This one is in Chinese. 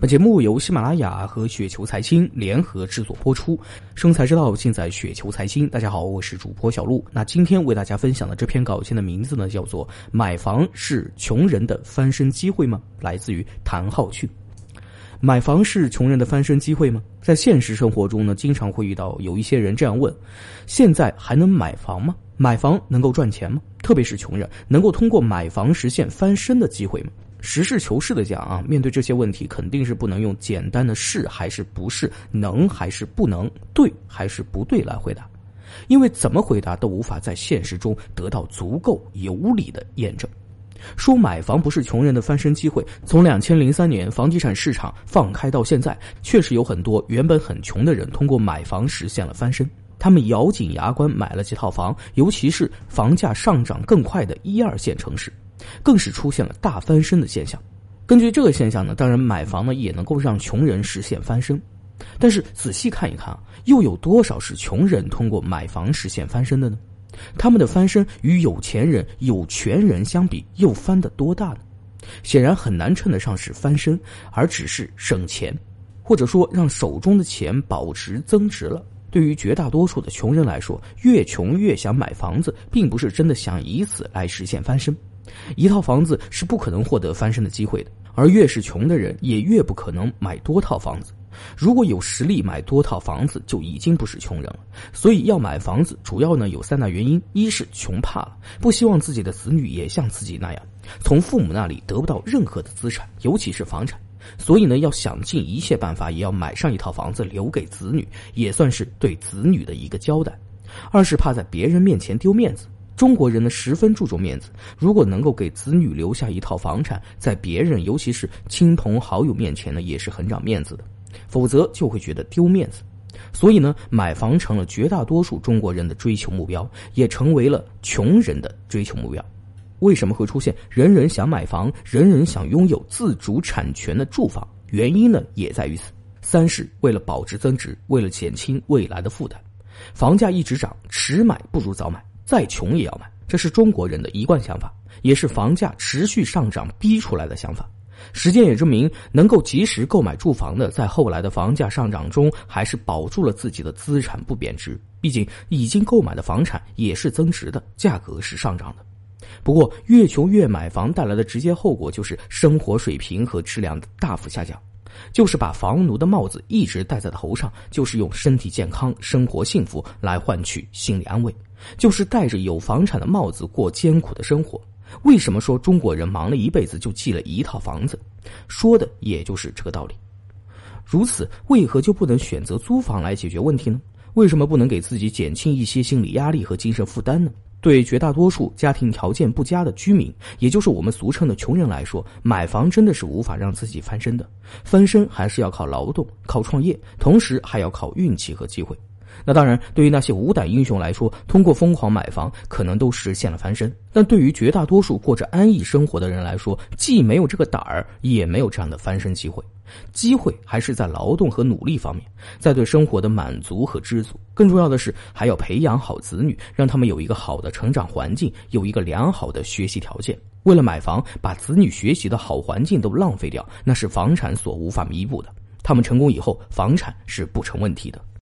本节目由喜马拉雅和雪球财经联合制作播出，生财之道尽在雪球财经。大家好，我是主播小璐。那今天为大家分享的这篇稿件的名字呢，叫做《买房是穷人的翻身机会吗》？来自于谭浩去。买房是穷人的翻身机会吗？在现实生活中呢，经常会遇到有一些人这样问：现在还能买房吗？买房能够赚钱吗？特别是穷人，能够通过买房实现翻身的机会吗？实事求是的讲啊，面对这些问题，肯定是不能用简单的是还是不是、能还是不能、对还是不对来回答，因为怎么回答都无法在现实中得到足够有理的验证。说买房不是穷人的翻身机会，从两千零三年房地产市场放开到现在，确实有很多原本很穷的人通过买房实现了翻身。他们咬紧牙关买了几套房，尤其是房价上涨更快的一二线城市。更是出现了大翻身的现象。根据这个现象呢，当然买房呢也能够让穷人实现翻身。但是仔细看一看啊，又有多少是穷人通过买房实现翻身的呢？他们的翻身与有钱人、有权人相比，又翻得多大呢？显然很难称得上是翻身，而只是省钱，或者说让手中的钱保值增值了。对于绝大多数的穷人来说，越穷越想买房子，并不是真的想以此来实现翻身。一套房子是不可能获得翻身的机会的，而越是穷的人，也越不可能买多套房子。如果有实力买多套房子，就已经不是穷人了。所以要买房子，主要呢有三大原因：一是穷怕了，不希望自己的子女也像自己那样，从父母那里得不到任何的资产，尤其是房产，所以呢要想尽一切办法，也要买上一套房子留给子女，也算是对子女的一个交代；二是怕在别人面前丢面子。中国人呢十分注重面子，如果能够给子女留下一套房产，在别人尤其是亲朋好友面前呢，也是很长面子的，否则就会觉得丢面子。所以呢，买房成了绝大多数中国人的追求目标，也成为了穷人的追求目标。为什么会出现人人想买房、人人想拥有自主产权的住房？原因呢，也在于此。三是为了保值增值，为了减轻未来的负担。房价一直涨，迟买不如早买。再穷也要买，这是中国人的一贯想法，也是房价持续上涨逼出来的想法。实践也证明，能够及时购买住房的，在后来的房价上涨中，还是保住了自己的资产不贬值。毕竟，已经购买的房产也是增值的，价格是上涨的。不过，越穷越买房带来的直接后果就是生活水平和质量的大幅下降。就是把房奴的帽子一直戴在头上，就是用身体健康、生活幸福来换取心理安慰，就是戴着有房产的帽子过艰苦的生活。为什么说中国人忙了一辈子就记了一套房子？说的也就是这个道理。如此，为何就不能选择租房来解决问题呢？为什么不能给自己减轻一些心理压力和精神负担呢？对绝大多数家庭条件不佳的居民，也就是我们俗称的穷人来说，买房真的是无法让自己翻身的。翻身还是要靠劳动、靠创业，同时还要靠运气和机会。那当然，对于那些无胆英雄来说，通过疯狂买房可能都实现了翻身；但对于绝大多数过着安逸生活的人来说，既没有这个胆儿，也没有这样的翻身机会。机会还是在劳动和努力方面，在对生活的满足和知足。更重要的是，还要培养好子女，让他们有一个好的成长环境，有一个良好的学习条件。为了买房，把子女学习的好环境都浪费掉，那是房产所无法弥补的。他们成功以后，房产是不成问题的。